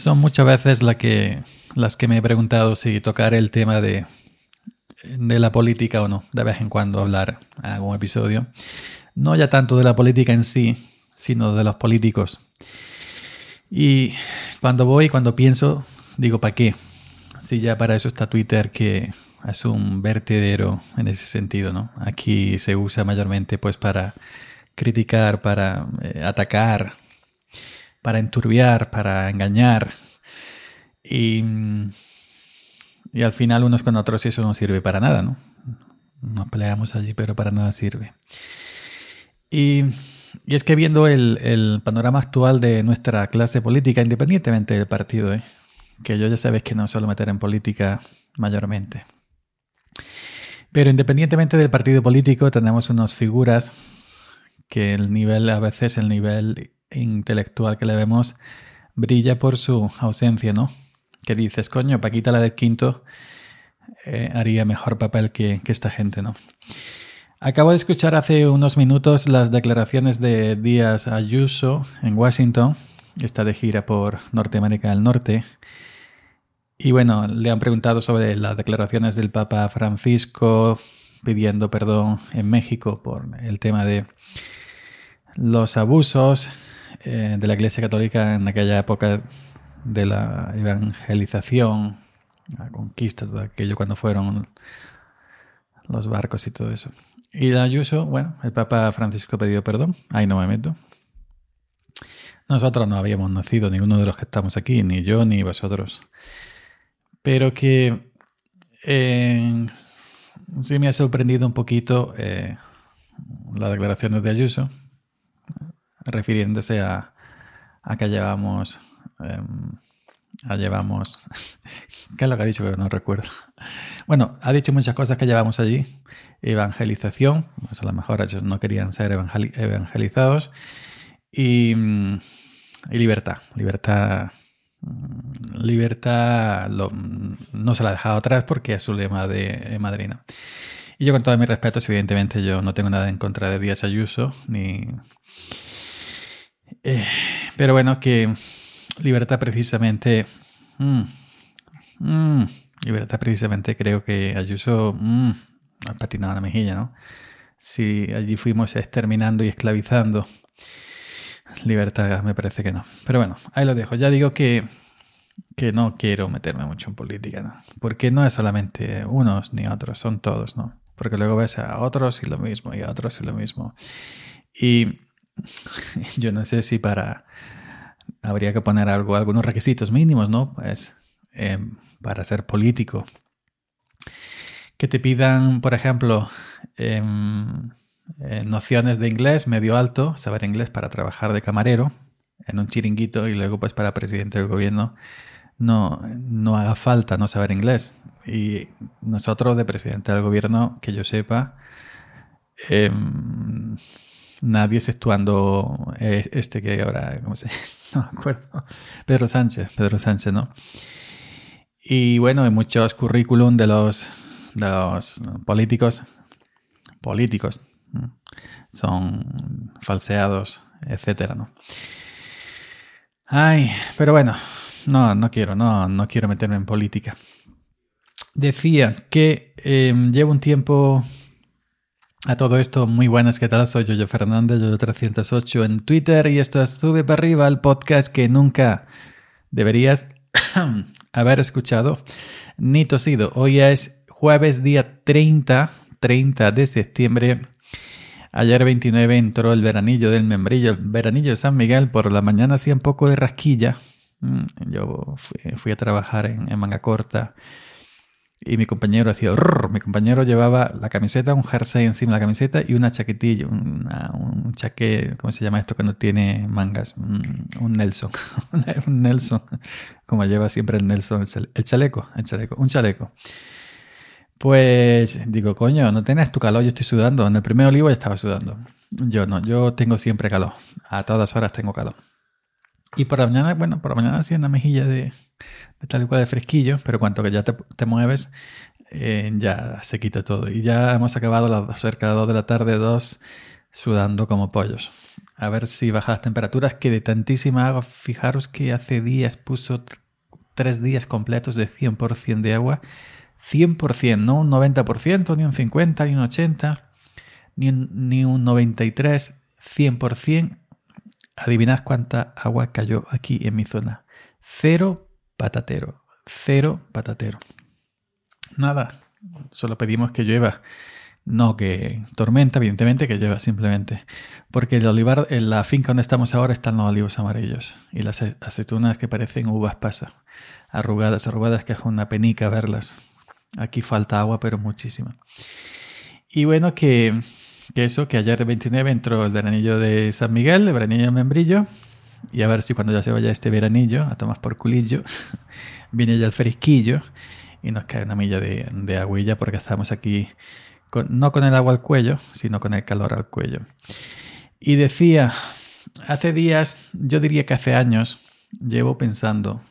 Son, muchas veces la que, las que me he preguntado si tocar el tema de, de la política o no, de vez en cuando hablar algún episodio. No ya tanto de la política en sí, sino de los políticos. Y cuando voy, cuando pienso, digo, ¿para qué? Si ya para eso está Twitter, que es un vertedero en ese sentido, ¿no? Aquí se usa mayormente pues para criticar, para eh, atacar, para enturbiar, para engañar. Y, y al final unos con otros eso no sirve para nada, ¿no? Nos peleamos allí, pero para nada sirve. Y, y es que viendo el, el, panorama actual de nuestra clase política, independientemente del partido, ¿eh? que yo ya sabes que no suelo meter en política mayormente. Pero independientemente del partido político, tenemos unas figuras que el nivel, a veces el nivel intelectual que le vemos, brilla por su ausencia, ¿no? Que dices, coño, Paquita la del quinto eh, haría mejor papel que, que esta gente, ¿no? Acabo de escuchar hace unos minutos las declaraciones de Díaz Ayuso en Washington. Está de gira por Norteamérica del Norte. Y bueno, le han preguntado sobre las declaraciones del Papa Francisco pidiendo perdón en México por el tema de los abusos eh, de la Iglesia Católica en aquella época de la evangelización, la conquista, todo aquello cuando fueron los barcos y todo eso. Y la Ayuso, bueno, el Papa Francisco pidió perdón, ahí no me meto. Nosotros no habíamos nacido, ninguno de los que estamos aquí, ni yo ni vosotros. Pero que eh, sí me ha sorprendido un poquito eh, las declaraciones de Ayuso, refiriéndose a, a que llevamos... Eh, a llevamos... ¿Qué es lo que ha dicho? Pero no recuerdo. Bueno, ha dicho muchas cosas que llevamos allí. Evangelización, pues a lo mejor ellos no querían ser evangelizados. Y, y libertad. Libertad libertad no se la ha dejado atrás porque es su lema de madrina. Y yo con todo mi respeto, evidentemente yo no tengo nada en contra de Díaz Ayuso, ni... Eh, pero bueno, que libertad precisamente... Mmm, mmm, libertad precisamente creo que Ayuso mmm, ha patinado la mejilla, ¿no? Si allí fuimos exterminando y esclavizando, libertad me parece que no. Pero bueno, ahí lo dejo. Ya digo que, que no quiero meterme mucho en política, ¿no? Porque no es solamente unos ni otros, son todos, ¿no? Porque luego ves a otros y lo mismo, y a otros y lo mismo. Y yo no sé si para... Habría que poner algo, algunos requisitos mínimos, ¿no? Pues para ser político. Que te pidan, por ejemplo, eh, eh, nociones de inglés medio alto, saber inglés para trabajar de camarero en un chiringuito y luego pues para presidente del gobierno no, no haga falta no saber inglés. Y nosotros de presidente del gobierno, que yo sepa, eh, nadie exceptuando este que ahora, ¿cómo se No me acuerdo. Pedro Sánchez, Pedro Sánchez, ¿no? Y bueno, hay muchos currículum de los, políticos, políticos, son falseados, etcétera, ¿no? Ay, pero bueno, no, no quiero, no, no quiero meterme en política. Decía que eh, llevo un tiempo a todo esto. Muy buenas, ¿qué tal? Soy Yoyo Fernández, Yoyo308 en Twitter y esto es Sube para arriba, el podcast que nunca deberías haber escuchado ni tosido. Hoy es jueves día 30, 30 de septiembre Ayer 29 entró el veranillo del membrillo, el veranillo de San Miguel. Por la mañana hacía un poco de rasquilla. Mm, yo fui, a trabajar en, manga corta y mi compañero hacía... mi compañero llevaba la camiseta, un jersey encima de la camiseta y una chaquetilla, un chaque... ¿Cómo se llama esto cuando tiene mangas? Mm, un Nelson. un Nelson. Como lleva siempre el Nelson. El chaleco, el chaleco. Un chaleco. Pues digo, coño, no tienes tu calor, yo estoy sudando. En el primer olivo ya estaba sudando. Yo no, yo tengo siempre calor. A todas horas tengo calor. Y por la mañana, bueno, por la mañana sí una mejilla de, tal cual de fresquillo, pero cuanto que ya te, mueves, eh, ya se quita todo. Y ya hemos acabado las cerca de 2 de la tarde, dos, sudando como pollos. a ver si baja las temperaturas, que de tantísima agua, fijaros que hace días puso tres días completos de 100% de agua. 100%, no un 90%, ni un 50%, ni un 80%, ni un, ni un 93%, 100%. Adivinad cuánta agua cayó aquí en mi zona. Cero patatero, cero patatero. Nada, solo pedimos que llueva. No que tormenta, evidentemente, que llueva simplemente. Porque el olivar, en la finca donde estamos ahora están los olivos amarillos y las aceitunas que parecen uvas pasa. Arrugadas, arrugadas, que es una penica verlas. Aquí falta agua, pero muchísima. Y bueno, que, que eso, que ayer de 29 entró el veranillo de San Miguel, el veranillo de Membrillo. Y a ver si cuando ya se vaya este veranillo, a tomar por culillo, viene ya el fresquillo y nos cae una milla de, de agüilla porque estamos aquí no con el agua al cuello, sino con el calor al cuello. Y decía, hace días, yo diría que hace años, llevo pensando,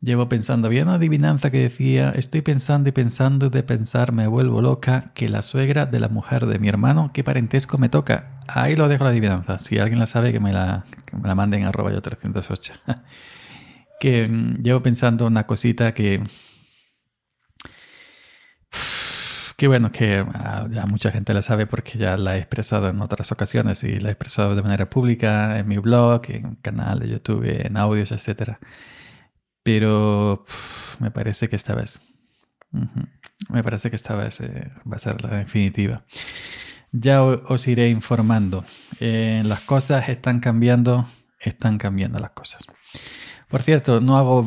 llevo pensando, había una adivinanza que decía, estoy pensando y pensando de pensar, me vuelvo loca, que la suegra de la mujer de mi hermano, ¿qué parentesco me toca? Ahí lo dejo la adivinanza. Si alguien la sabe, que me la, que me la manden arroba yo 308. que mm, llevo pensando una cosita que que bueno, que ah, ya mucha gente la sabe porque ya la he expresado en otras ocasiones y la he expresado de manera pública en mi blog, en canal de YouTube, en audios, etc. Pero me parece que esta vez, me parece que esta vez eh, va a ser la definitiva. Ya os iré informando. Eh, las cosas están cambiando, están cambiando las cosas. Por cierto, no hago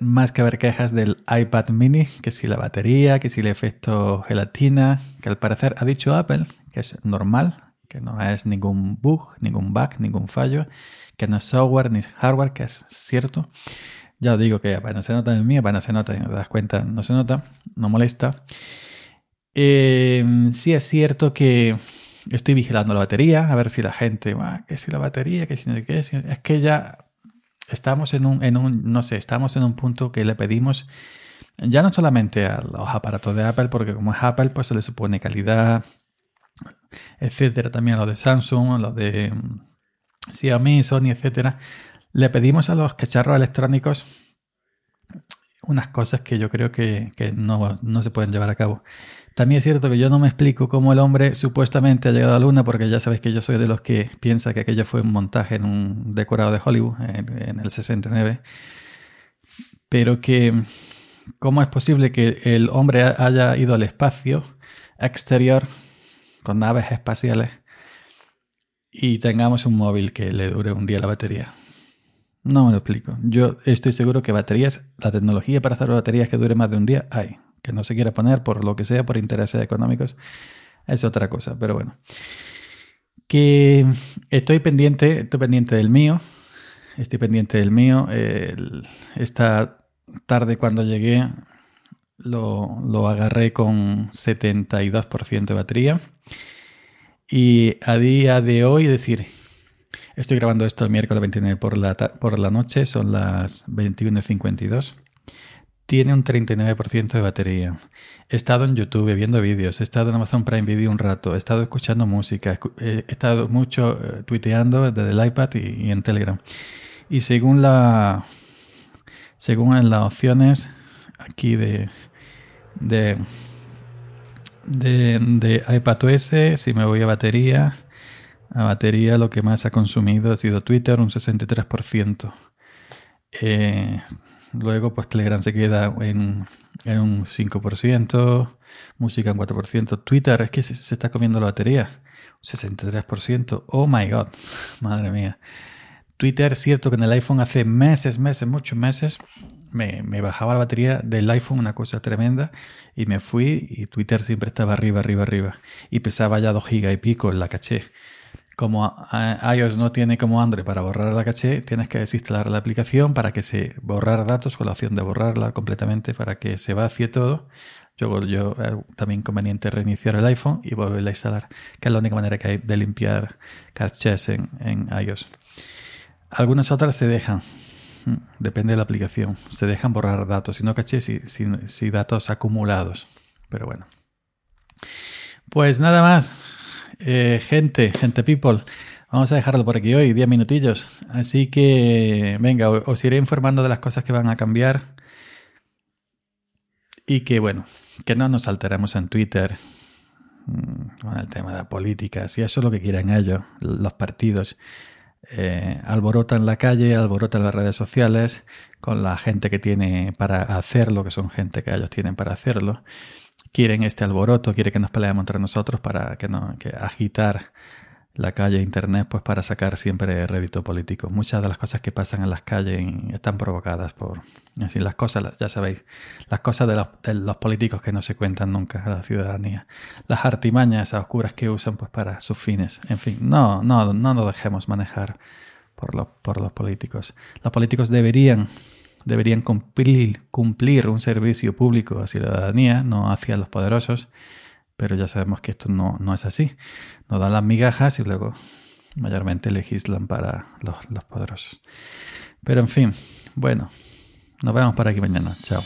más que ver quejas del iPad mini, que si la batería, que si el efecto gelatina, que al parecer ha dicho Apple que es normal, que no es ningún bug, ningún bug, ningún fallo, que no es software ni hardware, que es cierto. Ya digo que apenas se nota en el mío, apenas se nota, y no te das cuenta, no se nota, no molesta. Eh, sí es cierto que estoy vigilando la batería, a ver si la gente, que si la batería, que si no qué, es que ya estamos en un, en un, no sé, estamos en un punto que le pedimos ya no solamente a los aparatos de Apple, porque como es Apple, pues se le supone calidad, etcétera, también a los de Samsung, a los de mm, Xiaomi, Sony, etcétera. Le pedimos a los cacharros electrónicos unas cosas que yo creo que, no, se pueden llevar a cabo. También es cierto que yo no me explico cómo el hombre supuestamente ha llegado a la luna, porque ya sabéis que yo soy de los que piensa que aquello fue un montaje en un decorado de Hollywood en, el 69. Pero que, ¿cómo es posible que el hombre haya ido al espacio exterior con naves espaciales y tengamos un móvil que le dure un día la batería? No me lo explico. Yo estoy seguro que baterías, la tecnología para hacer baterías que dure más de un día, hay. Que no se quiera poner por lo que sea, por intereses económicos, es otra cosa. Pero bueno. Que estoy pendiente, estoy pendiente del mío. Estoy pendiente del mío. esta tarde cuando llegué lo, lo agarré con 72% de batería. Y a día de hoy, decir, Estoy grabando esto el miércoles 29 por la, por la noche, son las 21.52. Tiene un 39% de batería. He estado en YouTube viendo vídeos, he estado en Amazon Prime Video un rato, he estado escuchando música, he estado mucho eh, tuiteando desde el iPad y, en Telegram. Y según la según las opciones aquí de, de, de, si me voy a batería, a batería lo que más ha consumido ha sido Twitter, un 63%. Eh, luego, pues Telegram se queda en, un 5%, música en 4%. Twitter es que se, está comiendo la batería, un 63%. Oh my god, madre mía. Twitter, cierto que en el iPhone hace meses, meses, muchos meses, me, bajaba la batería del iPhone, una cosa tremenda, y me fui y Twitter siempre estaba arriba, arriba, arriba. Y pesaba ya 2 gigas y pico en la caché como iOS no tiene como Android para borrar la caché, tienes que desinstalar la aplicación para que se borrar datos con la opción de borrarla completamente para que se vacíe todo. Yo, yo eh, también conveniente reiniciar el iPhone y volverla a instalar, que es la única manera que hay de limpiar cachés en, en iOS. Algunas otras se dejan, mm, depende de la aplicación, se dejan borrar datos, y no cachés, si datos acumulados. Pero bueno. Pues nada más. Eh, gente, gente people, vamos a dejarlo por aquí hoy, 10 minutillos. Así que, venga, os iré informando de las cosas que van a cambiar. Y que, bueno, que no nos alteremos en Twitter mm, con el tema de la política. Si eso es lo que quieren ellos, los partidos. Eh, alborotan la calle, alborotan las redes sociales con la gente que tiene para hacerlo, que son gente que ellos tienen para hacerlo quieren este alboroto, quieren que nos peleemos entre nosotros para que, no, que agitar la calle internet pues para sacar siempre rédito político. Muchas de las cosas que pasan en las calles están provocadas por así las cosas, ya sabéis, las cosas de los, políticos que no se cuentan nunca a la ciudadanía, las artimañas oscuras que usan pues para sus fines. En fin, no, no, no nos dejemos manejar por los, por los políticos. Los políticos deberían deberían cumplir, cumplir un servicio público hacia la ciudadanía, no hacia los poderosos, pero ya sabemos que esto no, no es así. Nos dan las migajas y luego mayormente legislan para los, los poderosos. Pero en fin, bueno, nos vemos para aquí mañana. Chao.